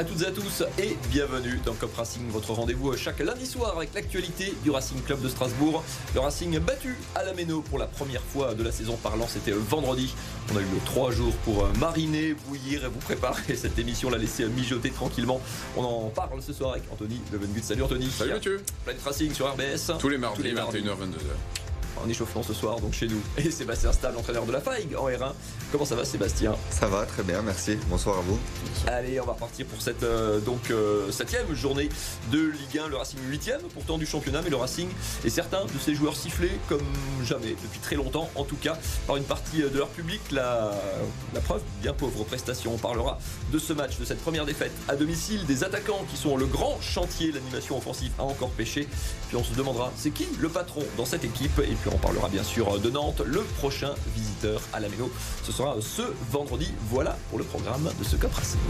à toutes et à tous et bienvenue dans Cop Racing, votre rendez-vous chaque lundi soir avec l'actualité du Racing Club de Strasbourg. Le Racing battu à la Méno pour la première fois de la saison parlant, c'était vendredi. On a eu trois jours pour mariner, bouillir et vous préparer cette émission, la laisser mijoter tranquillement. On en parle ce soir avec Anthony Levengut. Salut Anthony. Salut Mathieu. Planet Racing sur RBS. Tous les mardis, 21h-22h en échauffement ce soir, donc chez nous. Et Sébastien Stahl, entraîneur de la FAIG en R1. Comment ça va Sébastien? Ça va, très bien, merci. Bonsoir à vous. Allez, on va repartir pour cette euh, donc euh, septième journée de Ligue 1. Le Racing 8 pourtant du championnat, mais le Racing est certain de ses joueurs sifflés comme jamais, depuis très longtemps en tout cas, par une partie de leur public. La, la preuve, bien pauvre prestation. On parlera de ce match, de cette première défaite à domicile, des attaquants qui sont le grand chantier. L'animation offensive a encore pêché. Puis on se demandera, c'est qui le patron dans cette équipe? Et puis on parlera bien sûr de Nantes, le prochain visiteur à la Méno. Ce sera ce vendredi. Voilà pour le programme de ce Cup Racing.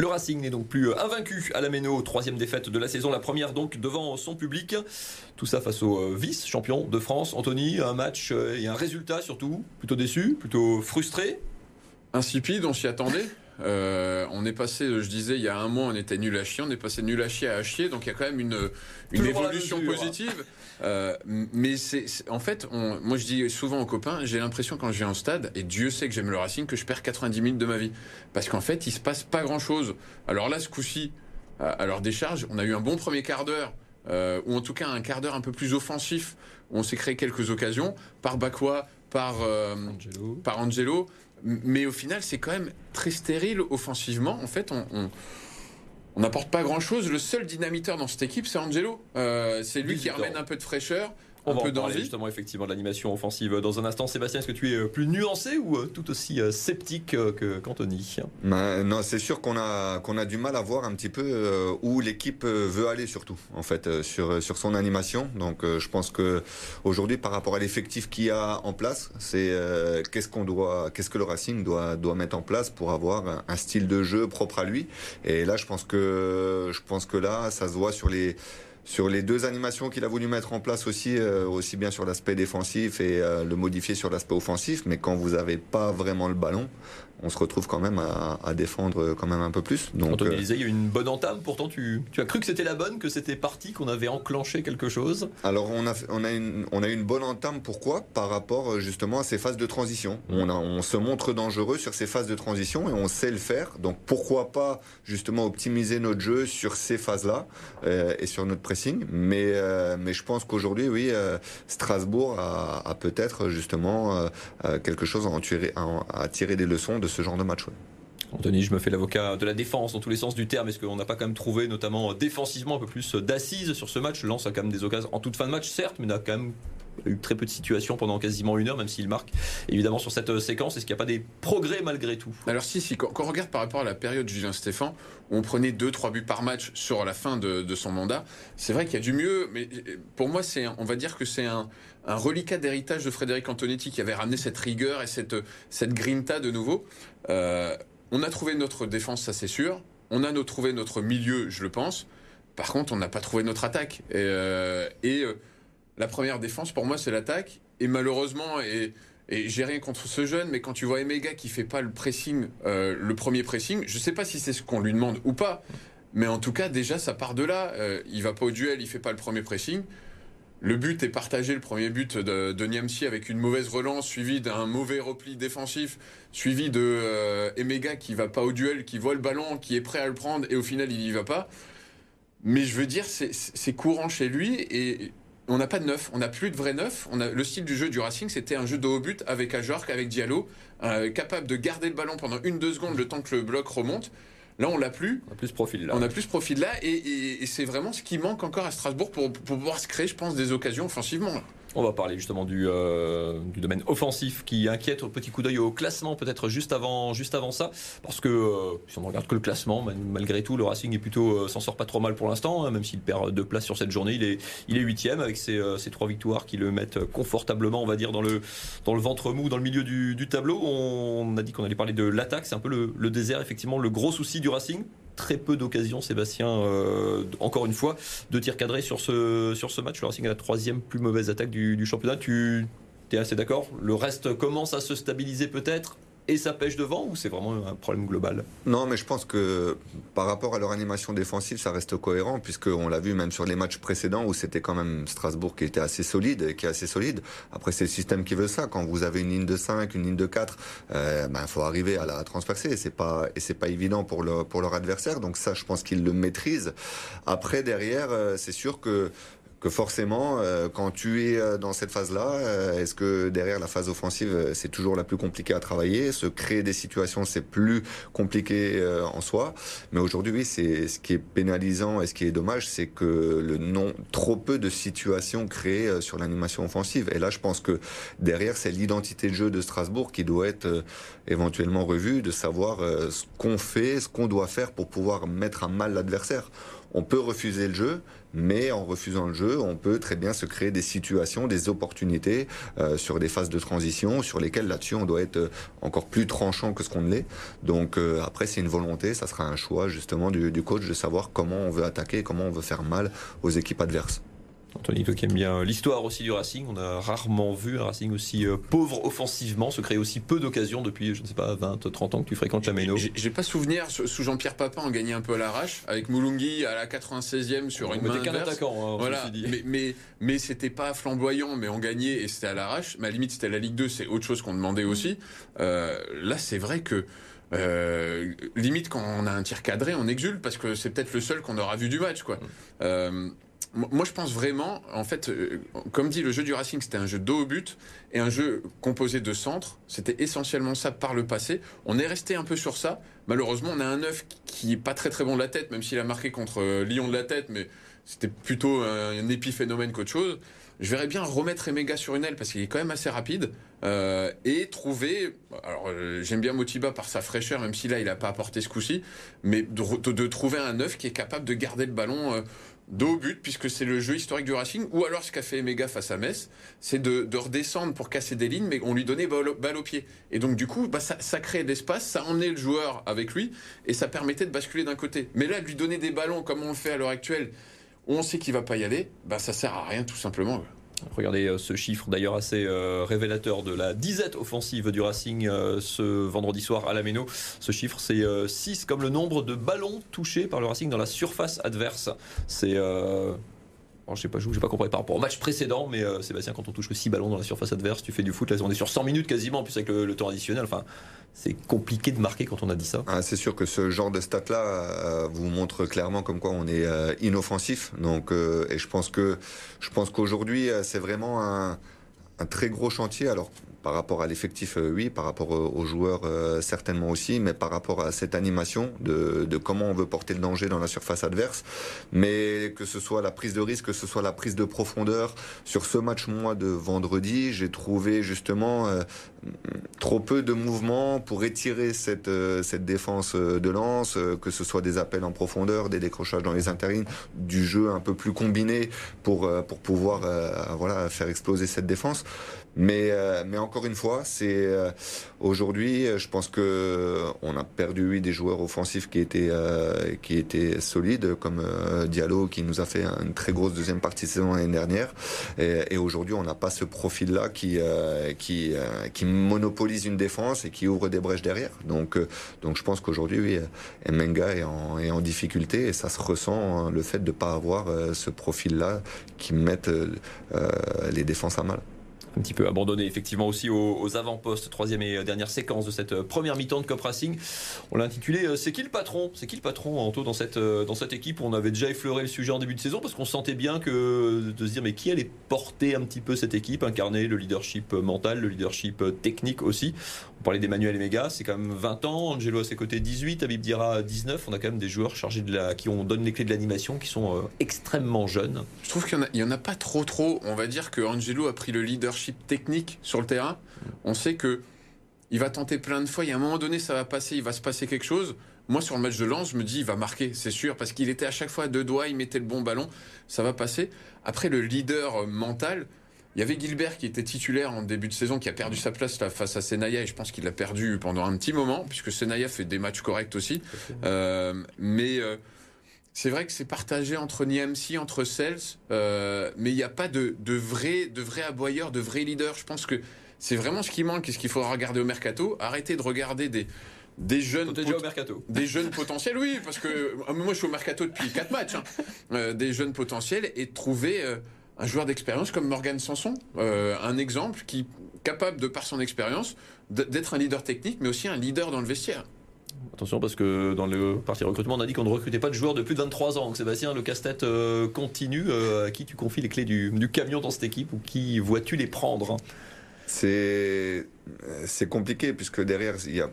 Le Racing n'est donc plus invaincu à la Méno, troisième défaite de la saison, la première donc devant son public. Tout ça face au euh, vice-champion de France, Anthony. Un match euh, et un résultat surtout, plutôt déçu, plutôt frustré. Insipide, on s'y attendait. Euh, on est passé, je disais, il y a un mois, on était nul à chier, on est passé nul à chier à chier, donc il y a quand même une, une évolution positive. Euh, mais c'est, en fait, on, moi je dis souvent aux copains, j'ai l'impression quand je viens au stade, et Dieu sait que j'aime le Racing, que je perds 90 minutes de ma vie. Parce qu'en fait, il se passe pas grand chose. Alors là, ce coup-ci, à leur décharge, on a eu un bon premier quart d'heure. Euh, ou en tout cas un quart d'heure un peu plus offensif, où on s'est créé quelques occasions, par Bakwa, par, Angelo. par Angelo. Mais au final, c'est quand même très stérile offensivement. En fait, on, on n'apporte pas grand-chose. Le seul dynamiteur dans cette équipe, c'est Angelo. Euh, c'est lui qui ramène un peu de fraîcheur. On va en parler justement effectivement de l'animation offensive dans un instant. Sébastien, est-ce que tu es euh, plus nuancé ou euh, tout aussi euh, sceptique qu'Anthony? Ben, Non, c'est sûr qu'on a, qu'on a du mal à voir un petit peu où l'équipe veut aller surtout, en fait, sur, sur son animation. Donc je pense que aujourd'hui, par rapport à l'effectif qu'il y a en place, c'est qu'est-ce qu'on doit, qu'est-ce que le Racing doit, doit mettre en place pour avoir un, style de jeu propre à lui. Et là, je pense que, je pense que là, ça se voit sur les sur les deux animations qu'il a voulu mettre en place aussi, euh, aussi bien sur l'aspect défensif et euh, le modifier sur l'aspect offensif, mais quand vous n'avez pas vraiment le ballon, on se retrouve quand même à, défendre quand même un peu plus. Donc, on euh, disait, il y a eu une bonne entame. Pourtant, tu, tu as cru que c'était la bonne, que c'était parti, qu'on avait enclenché quelque chose? Alors, on a, on a, une, on a une bonne entame. Pourquoi? Par rapport euh, justement à ces phases de transition. Mmh. On, a, on se montre dangereux sur ces phases de transition et on sait le faire. Donc, pourquoi pas justement optimiser notre jeu sur ces phases-là euh, et sur notre pressing. Mais, mais je pense qu'aujourd'hui, oui, Strasbourg a, a peut-être justement quelque chose à, en tirer, à tirer des leçons de ce genre de match. Anthony, je me fais l'avocat de la défense dans tous les sens du terme. Est-ce qu'on n'a pas quand même trouvé, notamment défensivement, un peu plus d'assises sur ce match? Lance a quand même des occasions en toute fin de match, certes, mais n'a quand même eu très peu de situations pendant quasiment une heure, même s'il marque évidemment sur cette euh, séquence. Est-ce qu'il n'y a pas des progrès malgré tout? Alors si, si. Quand, on regarde par rapport à la période de Julien Stéphan, où on prenait 2-3 buts par match sur la fin de, son mandat, c'est vrai qu'il y a du mieux, mais euh, pour moi, c'est, on va dire que c'est un, reliquat d'héritage de Frédéric Antonetti qui avait ramené cette rigueur et cette, cette grinta de nouveau. Euh, on a trouvé notre défense, ça c'est sûr. On a trouvé notre milieu, je le pense. Par contre, on n'a pas trouvé notre attaque. Et, et la première défense, pour moi, c'est l'attaque. Et malheureusement, et, j'ai rien contre ce jeune, mais quand tu vois Emega qui fait pas le pressing, euh, le premier pressing, je sais pas si c'est ce qu'on lui demande ou pas. Mais en tout cas, déjà, ça part de là. Euh, il va pas au duel, il fait pas le premier pressing. Le but est partagé, le premier but de, Niamsi avec une mauvaise relance, suivi d'un mauvais repli défensif, suivi de euh, Emega qui va pas au duel, qui voit le ballon, qui est prêt à le prendre, et au final, il y va pas. Mais je veux dire, c'est courant chez lui, et on n'a pas de neuf, on n'a plus de vrai neuf. On a, le style du jeu du Racing, c'était un jeu de haut but avec Ajorc, avec Diallo, euh, capable de garder le ballon pendant une deux secondes le temps que le bloc remonte. Là, on l'a plus. On a plus ce profil là. On a plus ce profil là, et, c'est vraiment ce qui manque encore à Strasbourg pour, pour pouvoir se créer, je pense, des occasions offensivement. On va parler justement du, euh, domaine offensif qui inquiète au petit coup d'œil au classement, peut-être juste avant, juste avant ça. Parce que euh, si on ne regarde que le classement, malgré tout, le Racing est plutôt euh, s'en sort pas trop mal pour l'instant, hein, même s'il perd deux places sur cette journée. Il est, il est huitième avec ses, trois victoires qui le mettent confortablement, on va dire, dans le, dans le ventre mou, dans le milieu du, tableau. On a dit qu'on allait parler de l'attaque. C'est un peu le, le désert, effectivement, le gros souci du Racing très peu d'occasions, Sébastien, euh, encore une fois, de tirs cadrés sur ce, sur ce match. Le Racing a la troisième plus mauvaise attaque du, championnat. Tu Tu es assez d'accord? Le reste commence à se stabiliser peut-être? Et ça pêche devant ou c'est vraiment un problème global Non, mais je pense que par rapport à leur animation défensive, ça reste cohérent, puisqu'on l'a vu même sur les matchs précédents où c'était quand même Strasbourg qui était assez solide, qui est assez solide. Après, c'est le système qui veut ça. Quand vous avez une ligne de 5, une ligne de 4, il euh, ben, faut arriver à la transpercer. Et c'est pas, et pas évident pour, le, pour leur adversaire. Donc ça, je pense qu'ils le maîtrisent. Après, derrière, euh, c'est sûr que que forcément, euh, quand tu es euh, dans cette phase-là, euh, est-ce que derrière la phase offensive, c'est toujours la plus compliquée à travailler Se créer des situations, c'est plus compliqué en soi. Mais aujourd'hui, oui, c'est ce qui est pénalisant et ce qui est dommage, c'est que le non, trop peu de situations créées sur l'animation offensive. Et là, je pense que derrière, c'est l'identité de jeu de Strasbourg qui doit être éventuellement revue, de savoir ce qu'on fait, ce qu'on doit faire pour pouvoir mettre à mal l'adversaire. On peut refuser le jeu, mais en refusant le jeu, on peut très bien se créer des situations, des opportunités euh, sur des phases de transition sur lesquelles là-dessus on doit être euh, encore plus tranchant que ce qu'on l'est. Donc euh, après c'est une volonté, ça sera un choix justement du, du coach de savoir comment on veut attaquer, comment on veut faire mal aux équipes adverses. Anthony, toi qui aime bien l'histoire aussi du Racing, on a rarement vu un Racing aussi euh, pauvre offensivement, se créer aussi peu d'occasions depuis, je ne sais pas, 20, 30 ans que tu fréquentes la Méno. J'ai pas souvenir, sous Jean-Pierre Papin, on gagnait un peu à l'arrache, avec Moulungi à la 96e sur une main attaquant, hein, voilà. Mais, mais, mais c'était pas flamboyant, mais on gagnait et c'était à l'arrache. Mais à la limite, c'était la Ligue 2, c'est autre chose qu'on demandait aussi. Euh, là, c'est vrai que euh, limite quand on a un tir cadré, on exulte parce que c'est peut-être le seul qu'on aura vu du match, quoi. Euh, moi, je pense vraiment, en fait, euh, comme dit le jeu du Racing, c'était un jeu dos au but et un jeu composé de centres. C'était essentiellement ça par le passé. On est resté un peu sur ça. Malheureusement, on a un neuf qui est pas très très bon de la tête, même s'il a marqué contre euh, Lyon de la tête, mais c'était plutôt un, épiphénomène qu'autre chose. Je verrais bien remettre Emega sur une aile parce qu'il est quand même assez rapide euh, et trouver. Alors j'aime bien Motiba par sa fraîcheur, même si là il n'a pas apporté ce coup-ci, mais de, de, trouver un neuf qui est capable de garder le ballon dos au but, puisque c'est le jeu historique du Racing, ou alors ce qu'a fait Emega face à Metz, c'est de, redescendre pour casser des lignes, mais on lui donnait balle, au pied. Et donc du coup, bah, ça, ça crée de l'espace, ça emmenait le joueur avec lui, et ça permettait de basculer d'un côté. Mais là, de lui donner des ballons comme on le fait à l'heure actuelle, où on sait qu'il va pas y aller, bah ça sert à rien tout simplement. Regardez euh, ce chiffre d'ailleurs assez euh, révélateur de la disette offensive du Racing euh, ce vendredi soir à la Méno. Ce chiffre c'est 6 comme le nombre de ballons touchés par le Racing dans la surface adverse. C'est je sais pas, j'ai pas compris par rapport au match précédent, mais Sébastien, quand on touche que 6 ballons dans la surface adverse, tu fais du foot, là on est sur 100 minutes quasiment, plus avec le temps additionnel. C'est compliqué de marquer quand on a dit ça. Ah, c'est sûr que ce genre de stat-là euh, vous montre clairement comme quoi on est euh, inoffensif. Donc, euh, et je pense que je pense qu'aujourd'hui c'est vraiment un, un, très gros chantier. Alors par rapport à l'effectif, euh, oui. Par rapport aux joueurs, euh, certainement aussi. Mais par rapport à cette animation de, de, comment on veut porter le danger dans la surface adverse. Mais que ce soit la prise de risque, que ce soit la prise de profondeur. Sur ce match, moi, de vendredi, j'ai trouvé justement euh, trop peu de mouvements pour étirer cette, cette défense de lance, que ce soit des appels en profondeur, des décrochages dans les intérines, du jeu un peu plus combiné pour, pour pouvoir voilà, faire exploser cette défense. Mais, euh, mais encore une fois, c'est euh, aujourd'hui, je pense que on a perdu des joueurs offensifs qui étaient euh, qui étaient solides, comme Diallo qui nous a fait une très grosse deuxième partie de saison l'année dernière. Et, et aujourd'hui, on n'a pas ce profil-là qui qui qui monopolise une défense et qui ouvre des brèches derrière. Donc donc je pense qu'aujourd'hui, oui, Menga est en, est en difficulté et ça se ressent hein, le fait de ne pas avoir ce profil-là qui mette les défenses à mal un petit peu abandonné effectivement aussi aux, avant-postes. Troisième et dernière séquence de cette première mi-temps de Cop Racing. On l'a intitulé euh, C'est qui le patron? C'est qui le patron Anto dans cette, euh, dans cette équipe? On avait déjà effleuré le sujet en début de saison parce qu'on sentait bien que de se dire mais qui allait porter un petit peu cette équipe, incarner le leadership mental, le leadership technique aussi? On parlait d'Emmanuel Emega, c'est quand même 20 ans, Angelo à ses côtés 18, Abib Dira 19. On a quand même des joueurs chargés de la, qui ont donne les clés de l'animation, qui sont euh, extrêmement jeunes. Je trouve qu'il n'y en, en, a pas trop trop. On va dire que Angelo a pris le leadership technique sur le terrain. On sait que il va tenter plein de fois. Il y a un moment donné, ça va passer, il va se passer quelque chose. Moi, sur le match de Lens, je me dis, il va marquer, c'est sûr, parce qu'il était à chaque fois à deux doigts, il mettait le bon ballon, ça va passer. Après, le leader mental, il y avait Gilbert qui était titulaire en début de saison, qui a perdu sa place face à Senaya, et je pense qu'il l'a perdu pendant un petit moment, puisque Senaya fait des matchs corrects aussi. Euh, mais euh, c'est vrai que c'est partagé entre Niamsi, entre Cels, euh, mais il n'y a pas de, de vrais de vrai aboyeurs, de vrais leaders. Je pense que c'est vraiment ce qui manque et ce qu'il faudra regarder au mercato. Arrêtez de regarder des, des jeunes, au mercato. des jeunes potentiels, oui, parce que euh, moi je suis au mercato depuis 4 matchs, hein. euh, des jeunes potentiels et trouver un joueur d'expérience comme Morgan Sanson, un exemple qui capable de par son expérience d'être un leader technique, mais aussi un leader dans le vestiaire. Attention parce que dans le parti recrutement, on a dit qu'on ne recrutait pas de joueurs de plus de 23 ans. Donc Sébastien, le casse-tête euh, continue. Euh, à qui tu confies les clés du, du, camion dans cette équipe ou qui vois-tu les prendre C'est c'est compliqué puisque derrière il y a,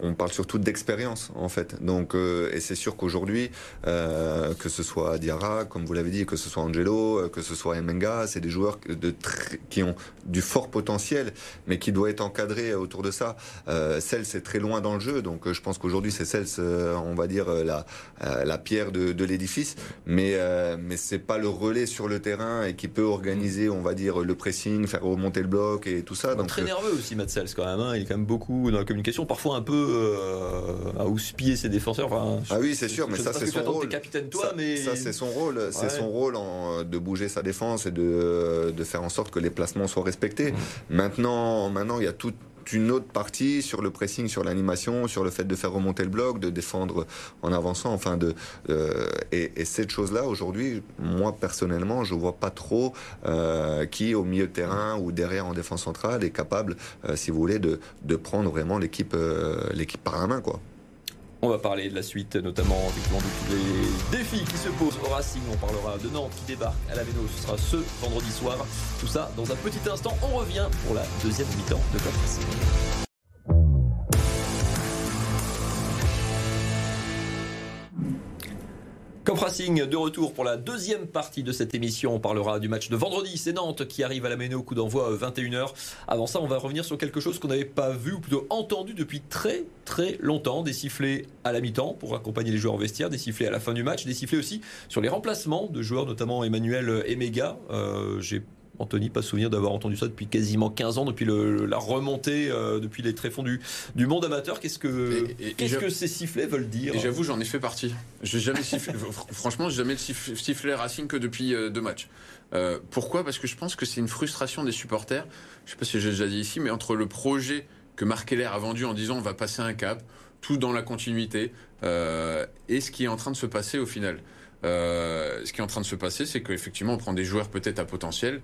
on parle surtout d'expérience en fait. Donc euh, et c'est sûr qu'aujourd'hui euh, que ce soit Diarra, comme vous l'avez dit, que ce soit Angelo, euh, que ce soit Emenga, c'est des joueurs de qui ont du fort potentiel, mais qui doivent être encadrés autour de ça. Euh, Cels c'est très loin dans le jeu, donc je pense qu'aujourd'hui c'est Cels, on va dire la la pierre de, de l'édifice, mais mais c'est pas le relais sur le terrain et qui peut organiser, on va dire le pressing, faire remonter le bloc et tout ça. Donc très nerveux aussi, Matt quand même. Hein. Il est quand même beaucoup dans la communication, parfois un peu euh, à houspiller ses défenseurs. ah oui, c'est sûr, mais ça c'est son rôle. capitaine toi, ça, mais ça c'est son rôle. C'est son rôle en, de bouger sa défense et de, de, faire en sorte que les placements soient respectés. Mmh. Maintenant, maintenant il y a tout une autre partie sur le pressing, sur l'animation, sur le fait de faire remonter le bloc, de défendre en avançant. Enfin, de, euh, et, et, cette chose-là, aujourd'hui, moi personnellement, je vois pas trop euh, qui, au milieu de terrain ou derrière en défense centrale, est capable, euh, si vous voulez, de, de prendre vraiment l'équipe l'équipe par la main, quoi. On va parler de la suite, notamment effectivement de tous les défis qui se posent au Racing. On parlera de Nantes qui débarque à la Véno. Ce sera ce vendredi soir. Tout ça dans un petit instant. On revient pour la deuxième mi-temps de Club Racing. De retour pour la deuxième partie de cette émission. On parlera du match de vendredi. C'est Nantes qui arrive à la Méno au coup d'envoi 21h. Avant ça, on va revenir sur quelque chose qu'on n'avait pas vu ou plutôt entendu depuis très très longtemps. Des sifflets à la mi-temps pour accompagner les joueurs en vestiaire, des sifflets à la fin du match, des sifflets aussi sur les remplacements de joueurs, notamment Emmanuel Emega. Euh, J'ai Anthony, pas souvenir d'avoir entendu ça depuis quasiment 15 ans, depuis le, la remontée, euh, depuis les tréfonds du, du monde amateur. Qu'est-ce que, qu'est-ce que ces sifflets veulent dire j'avoue, j'en ai fait partie. J'ai jamais sifflé, franchement, j'ai jamais sifflé Racing que depuis euh, deux matchs. Euh, pourquoi? Parce que je pense que c'est une frustration des supporters. Je sais pas si j'ai déjà dit ici, mais entre le projet que Marc Keller a vendu en disant on va passer un cap, tout dans la continuité, et ce qui est en train de se passer au final. Euh, ce qui est en train de se passer, c'est qu'effectivement, on prend des joueurs peut-être à potentiel,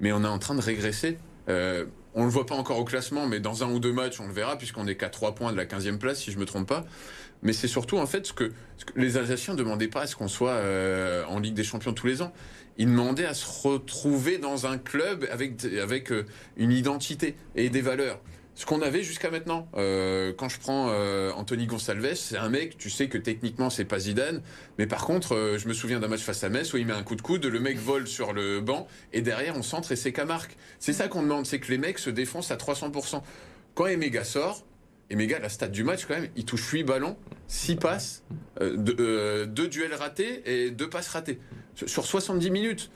mais on est en train de régresser. Euh, on le voit pas encore au classement, mais dans un ou deux matchs, on le verra, puisqu'on est qu'à 3 points de la 15e place, si je me trompe pas. Mais c'est surtout, en fait, ce que, les Alsaciens ne demandaient pas à ce qu'on soit euh, en Ligue des Champions tous les ans. Ils demandaient à se retrouver dans un club avec, avec euh, une identité et des valeurs ce qu'on avait jusqu'à maintenant. Euh, quand je prends euh, Anthony Gonsalves, c'est un mec, tu sais que techniquement c'est pas Zidane, mais par contre, euh, je me souviens d'un match face à Metz où il met un coup de coude, le mec vole sur le banc et derrière on centre et c'est Camargue. C'est ça qu'on demande, c'est que les mecs se défoncent à 300%. Quand Emega sort, Emega, la stat du match quand même, il touche 8 ballons, 6 passes, 2 duels ratés et 2 passes ratées sur 70 minutes.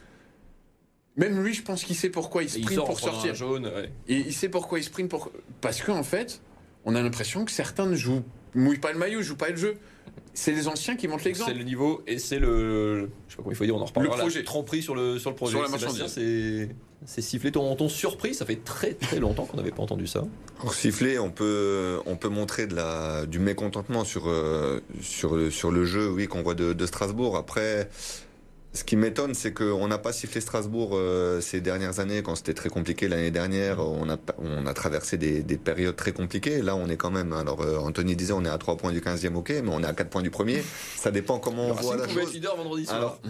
Même lui, je pense qu'il sait pourquoi il sprint pour sortir. Jaune, Et il sait pourquoi il sprint pour. Parce qu'en en fait, on a l'impression que certains ne jouent, mouillent pas le maillot, jouent pas le jeu. C'est les anciens qui montrent l'exemple. C'est le niveau et c'est le. Je sais pas comment il faut dire, on en reparlera. Le projet. tromperie sur le, sur le projet. Sur la marchandise. C'est. C'est sifflé ton, ton surpris, ça fait très très longtemps qu'on n'avait pas entendu ça. Alors siffler, on peut, on peut montrer de la, du mécontentement sur, euh, sur, sur le jeu oui, qu'on voit de, de Strasbourg. Après, ce qui m'étonne, c'est qu'on n'a pas sifflé Strasbourg euh, ces dernières années, quand c'était très compliqué l'année dernière. On a, on a traversé des, des, périodes très compliquées. Là, on est quand même. Alors, euh, Anthony disait, on est à 3 points du 15e, ok, mais on est à 4 points du premier. Ça dépend comment on voit la chose. vendredi soir. Alors,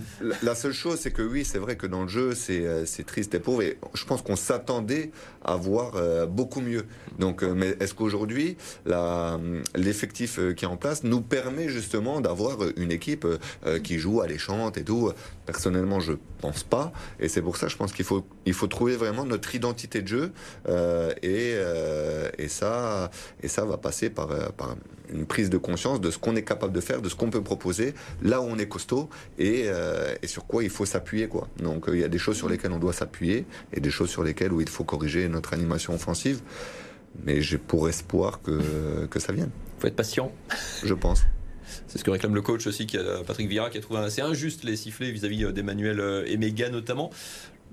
la seule chose, c'est que oui, c'est vrai que dans le jeu, c'est euh, triste et pauvre. Et je pense qu'on s'attendait à voir beaucoup mieux. Donc, mais est-ce qu'aujourd'hui, l'effectif qui est en place nous permet justement d'avoir une équipe qui joue à l'échante et tout Personnellement, je pense pas. Et c'est pour ça, je pense qu'il faut, il faut trouver vraiment notre identité de jeu. Euh, et, euh, et, ça, et ça va passer par, euh, par une prise de conscience de ce qu'on est capable de faire, de ce qu'on peut proposer, là où on est costaud et, euh, et sur quoi il faut s'appuyer. Quoi. Donc il y a des choses sur lesquelles on doit s'appuyer et des choses sur lesquelles où il faut corriger notre animation offensive. Mais j'ai pour espoir que, que ça vienne. Il faut être patient. Je pense. C'est ce que réclame le coach aussi, qui a, Patrick Vieira, qui a trouvé assez injuste les sifflets vis-à-vis d'Emmanuel Emega notamment.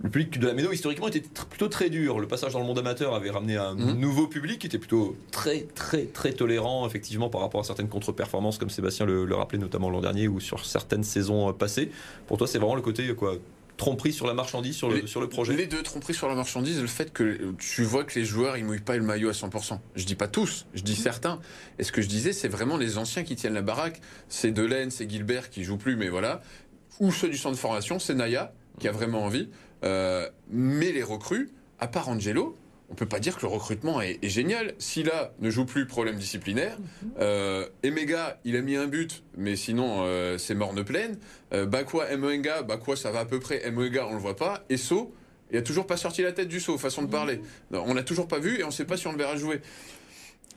Le public de la Méno, historiquement, était plutôt très dur. Le passage dans le monde amateur avait ramené un mhm. nouveau public qui était plutôt très, très, très tolérant, effectivement, par rapport à certaines contre-performances, comme Sébastien le, le rappelait notamment l'an dernier ou sur certaines saisons passées. Pour toi, c'est vraiment le côté quoi, tromperie sur la marchandise, sur le, sur le projet Les deux, tromperie sur la marchandise, le fait que tu vois que les joueurs, ils mouillent pas le maillot à 100%. Je dis pas tous, je dis certains. Et ce que je disais, c'est vraiment les anciens qui tiennent la baraque. C'est Delaine, c'est Gilbert qui joue plus, mais voilà. Ou ceux du centre de formation, c'est Naya qui a vraiment envie. Euh, mais les recrues, à part Angelo, on peut pas dire que le recrutement est, génial. Silla ne joue plus, problème disciplinaire. Euh, Emega, il a mis un but, mais sinon euh, c'est morne pleine. Euh, Bakwa, Mwenga, Bakwa ça va à peu près. Mwenga, on le voit pas. Et So, il a toujours pas sorti la tête du saut, façon de parler. on l'a toujours pas vu et on sait pas si on le verra jouer.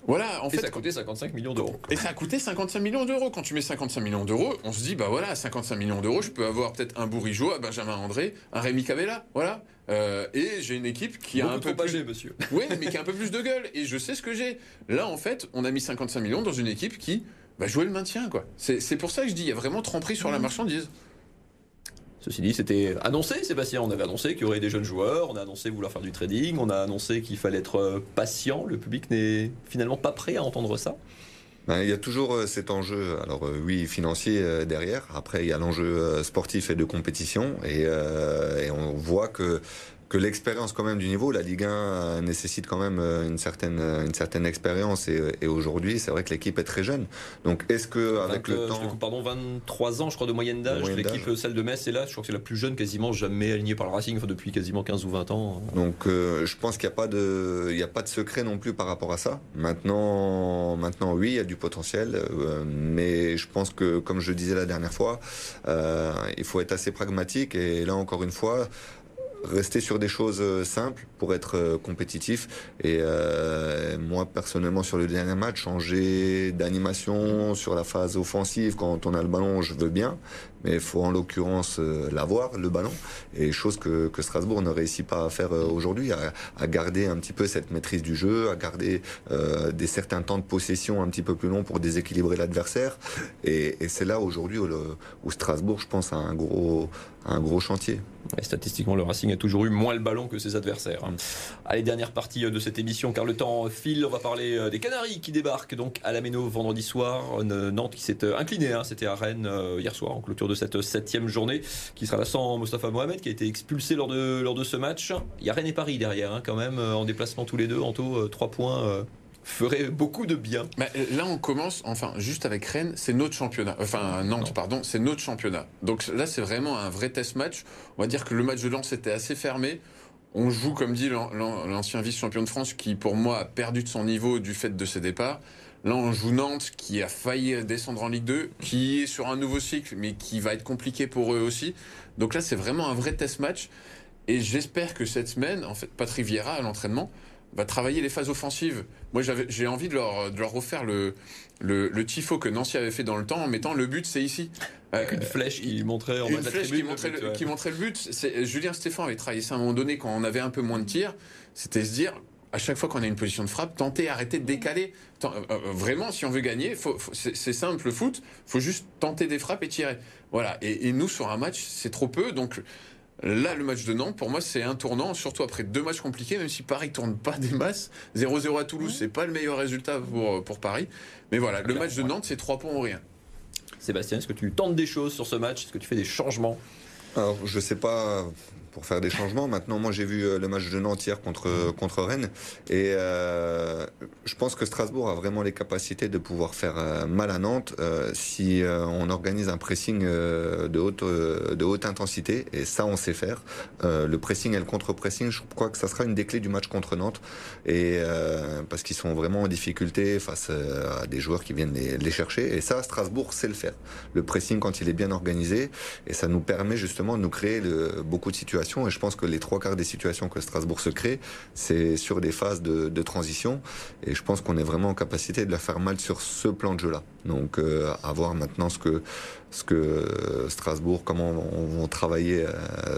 Voilà, en fait. ça a coûté 55 millions d'euros. Et ça a coûté 55 millions d'euros. Quand tu mets 55 millions d'euros, on se dit, bah voilà, 55 millions d'euros, je peux avoir peut-être un Bourigeau, un Benjamin André, un Rémi Cavella. Voilà. Euh, et j'ai une équipe qui a un peu plus. monsieur. Oui, mais qui a un peu plus de gueule. Et je sais ce que j'ai. Là, en fait, on a mis 55 millions dans une équipe qui va jouer le maintien, quoi. C'est pour ça que je dis, il y a vraiment tromperie sur la mmh. marchandise. Ceci dit, c'était annoncé, Sébastien. On avait annoncé qu'il y aurait des jeunes joueurs, on a annoncé vouloir faire du trading, on a annoncé qu'il fallait être euh, patient. Le public n'est finalement pas prêt à entendre ça. Ben, il y a toujours euh, cet enjeu, alors euh, oui, financier derrière. Après, il y a l'enjeu sportif et de compétition. Et, et on voit que que l'expérience quand même du niveau, la Ligue 1 euh, nécessite quand même euh, une certaine euh, une certaine expérience et, aujourd'hui c'est vrai que l'équipe est très jeune. Donc est-ce que avec le temps, pardon, 23 ans je crois de moyenne d'âge, l'équipe celle de Metz est là, je crois que c'est la plus jeune quasiment jamais alignée par le Racing, enfin, depuis quasiment 15 ou 20 ans. Donc je pense qu'il n'y a pas de il y a pas de secret non plus par rapport à ça. Maintenant maintenant oui il y a du potentiel, mais je pense que comme je disais la dernière fois, il faut être assez pragmatique et là encore une fois rester sur des choses euh, simples pour être euh, compétitif. Et euh, moi, personnellement, sur le dernier match, changer d'animation sur la phase offensive, quand on a le ballon, je veux bien. Mais il faut en l'occurrence l'avoir, le ballon. Et chose que, Strasbourg ne réussit pas à faire aujourd'hui, à, garder un petit peu cette maîtrise du jeu, à garder des certains temps de possession un petit peu plus longs pour déséquilibrer l'adversaire. Et, c'est là aujourd'hui où, Strasbourg, je pense, a un gros, un gros chantier. Statistiquement, le Racing a toujours eu moins le ballon que ses adversaires. Allez, dernière partie euh, de cette émission, car le temps file. On va parler euh, des Canaries qui débarquent donc à la Méno vendredi soir. Euh, Nantes qui s'est incliné, hein, c'était à Rennes hier soir en clôture de cette septième journée, qui sera là sans Mostafa Mohamed, qui a été expulsé lors de, lors de ce match. Il y a Rennes et Paris derrière, hein, quand même, en déplacement tous les deux. En tout, trois points ferait beaucoup de bien. Mais là, on commence, enfin, juste avec Rennes, c'est notre championnat. Enfin, Nantes, pardon, c'est notre championnat. Donc là, c'est vraiment un vrai test match. On va dire que le match de Lens était assez fermé. On joue, comme dit l'ancien vice-champion de France, qui pour moi a perdu de son niveau du fait de ses départs. Là, on joue Nantes, qui a failli descendre en Ligue 2, qui est sur un nouveau cycle, mais qui va être compliqué pour eux aussi. Donc là, c'est vraiment un vrai test match. Et j'espère que cette semaine, en fait, Patrick Vieira à l'entraînement va travailler les phases offensives. Moi, j'ai envie de leur, de leur refaire le, le, le, tifo que Nancy avait fait dans le temps en mettant le but, c'est ici. Avec une flèche qui montrait en une flèche qui montrait, le, qui montrait le but. Julien Stéphane avait travaillé ça à un moment donné quand on avait un peu moins de tirs. C'était se dire, à chaque fois qu'on a une position de frappe, tenter, arrêter de décaler. Euh, euh, vraiment, si on veut gagner, c'est simple le foot, faut juste tenter des frappes et tirer. Voilà. Et, et nous, sur un match, c'est trop peu. Donc, Là, le match de Nantes, pour moi, c'est un tournant, surtout après deux matchs compliqués, même si Paris tourne pas des masses. 0-0 à Toulouse, c'est pas le meilleur résultat pour, pour Paris. Mais voilà, le match de Nantes, c'est trois points ou rien. Sébastien, est-ce que tu tentes des choses sur ce match? Est-ce que tu fais des changements? Alors, je sais pas pour faire des changements. Maintenant, moi, j'ai vu euh, le match de Nantes hier contre, contre Rennes. Et euh, je pense que Strasbourg a vraiment les capacités de pouvoir faire euh, mal à Nantes si on organise un pressing de, haute, de haute intensité. Et ça, on sait faire. le pressing et le contre-pressing, je crois que ça sera une des clés du match contre Nantes. Et parce qu'ils sont vraiment en difficulté face à des joueurs qui viennent les, chercher. Et ça, Strasbourg sait le faire. Le pressing, quand il est bien organisé, et ça nous permet justement de nous créer beaucoup de situations et je pense que les trois quarts des situations que Strasbourg se crée, c'est sur des phases de, de transition. Et je pense qu'on est vraiment en capacité de la faire mal sur ce plan de jeu-là. Donc à voir maintenant ce que ce que Strasbourg, comment on vont travailler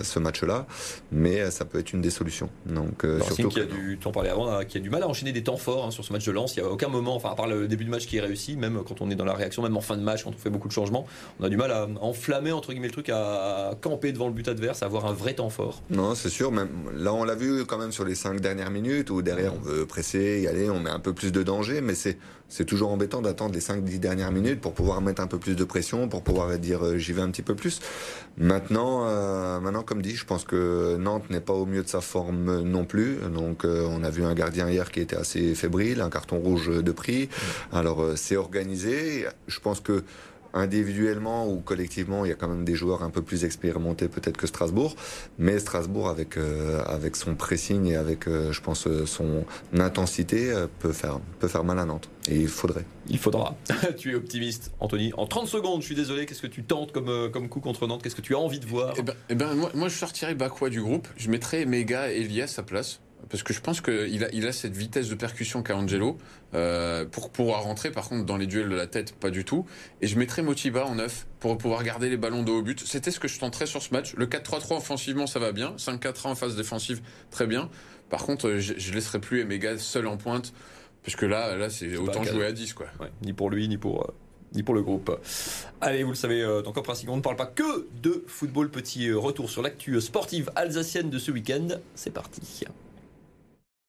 ce match-là, mais ça peut être une des solutions. Donc surtout qui a du, en parlais avant, qui a du mal à enchaîner des temps forts hein, sur ce match de lance. Il n'y a aucun moment, enfin à part le début de match qui est réussi, même quand on est dans la réaction, même en fin de match, quand on fait beaucoup de changements, on a du mal à enflammer entre guillemets le truc, à camper devant le but adverse, à avoir un vrai temps fort. Non, c'est sûr. Même là, on l'a vu quand même sur les cinq dernières minutes où derrière on veut presser, y aller, on met un peu plus de danger, mais c'est c'est toujours embêtant d'attendre les 5-10 dernières minutes pour pouvoir mettre un peu plus de pression, pour pouvoir dire euh, j'y vais un petit peu plus. Maintenant, euh, maintenant, comme dit, je pense que Nantes n'est pas au mieux de sa forme non plus. Donc, euh, on a vu un gardien hier qui était assez fébrile, un carton rouge de prix. Alors, c'est organisé. Je pense que individuellement ou collectivement, il y a quand même des joueurs un peu plus expérimentés peut-être que Strasbourg. Mais Strasbourg, avec, euh, avec son pressing et avec, euh, je pense, euh, son intensité, peut, faire, peut faire mal à Nantes. Et il faudrait. Il faudra. tu es optimiste, Anthony. En 30 secondes, je suis désolé, qu'est-ce que tu tentes comme, comme coup contre Nantes? Qu'est-ce que tu as envie de voir? Eh ben, eh ben, moi, moi, je sortirais Bakwa du groupe. Je mettrais Mega et Elias à sa place parce que je pense qu'il a, il a cette vitesse de percussion qu'a Angelo euh, pour pouvoir rentrer. Par contre, dans les duels de la tête, pas du tout. Et je mettrais Motiba en neuf pour pouvoir garder les ballons de haut but. C'était ce que je tenterais sur ce match. Le 4-3-3 offensivement, ça va bien. 5-4-1 en phase défensive, très bien. Par contre, je, je laisserai plus Emega seul en pointe. Parce que là, là c'est autant jouer à 10. Quoi. ni pour lui, ni pour, euh, ni pour le groupe. Allez, vous le savez, euh, dans Cop on ne parle pas que de football. Petit retour sur l'actu sportive alsacienne de ce week-end. C'est parti.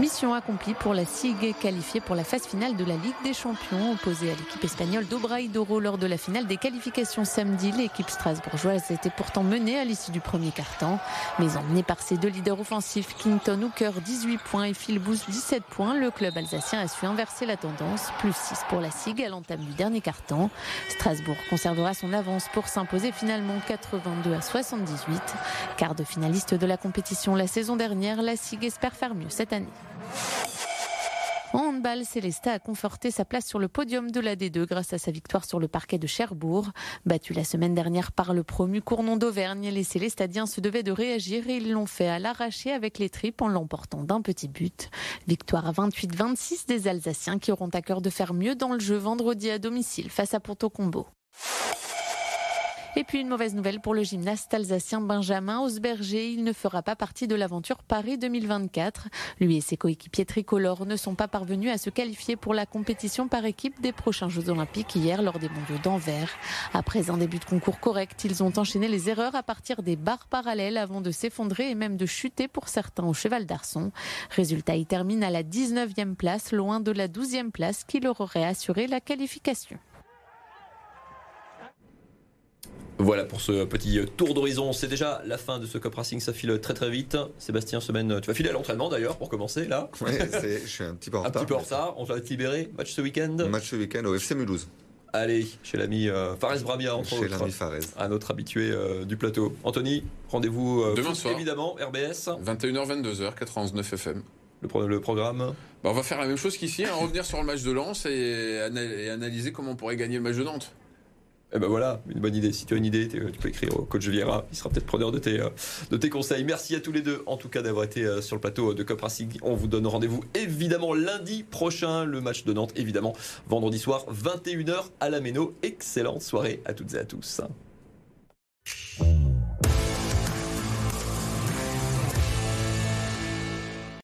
Mission accomplie pour la SIG qualifiée pour la phase finale de la Ligue des Champions opposée à l'équipe espagnole d'Obraïdoro lors de la finale des qualifications samedi. L'équipe strasbourgeoise était pourtant menée à l'issue du premier quart-temps, mais emmenée par ses deux leaders offensifs, Clinton Hooker 18 points et Phil Booth 17 points, le club alsacien a su inverser la tendance, plus 6 pour la SIG à l'entame du dernier quart-temps. Strasbourg conservera son avance pour s'imposer finalement 82 à 78. Quart de finaliste de la compétition la saison dernière, la SIG espère faire mieux cette année. En handball, Célesta a conforté sa place sur le podium de la D2 grâce à sa victoire sur le parquet de Cherbourg. Battu la semaine dernière par le promu Cournon d'Auvergne, les Célestadiens se devaient de réagir et ils l'ont fait à l'arracher avec les tripes en l'emportant d'un petit but. Victoire 28-26 des Alsaciens qui auront à cœur de faire mieux dans le jeu vendredi à domicile face à Ponto Combo. Et puis une mauvaise nouvelle pour le gymnaste alsacien Benjamin Osberger. Il ne fera pas partie de l'aventure Paris 2024. Lui et ses coéquipiers tricolores ne sont pas parvenus à se qualifier pour la compétition par équipe des prochains Jeux Olympiques hier lors des mondiaux d'Anvers. Après un début de concours correct, ils ont enchaîné les erreurs à partir des barres parallèles avant de s'effondrer et même de chuter pour certains au cheval d'Arçon. Résultat, ils terminent à la 19e place, loin de la 12e place qui leur aurait assuré la qualification. Voilà pour ce petit tour d'horizon. C'est déjà la fin de ce Cop Racing. Ça file très très vite. Sébastien, semaine, tu vas filer à l'entraînement d'ailleurs pour commencer là. Oui, je suis un petit peu en retard. Un petit peu en retard. On va te libérer. Match ce week-end. Match ce week-end au FC Mulhouse. Allez, chez l'ami euh, Fares Brabia, entre chez l'ami Fares. Un autre habitué euh, du plateau. Anthony, rendez-vous euh, demain soir. Évidemment, RBS. 21h, 22h, 91 FM. Le, le programme bah, On va faire la même chose qu'ici, hein, revenir sur le match de Lens et, et analyser comment on pourrait gagner le match de Nantes. Eh ben voilà, une bonne idée. Si tu as une idée, tu peux écrire au coach Vieira. Il sera peut-être preneur de tes, euh, de tes conseils. Merci à tous les deux, en tout cas, d'avoir été euh, sur le plateau de Cop Racing. On vous donne rendez-vous évidemment lundi prochain. Le match de Nantes, évidemment, vendredi soir, 21h à la Méno. Excellente soirée à toutes et à tous.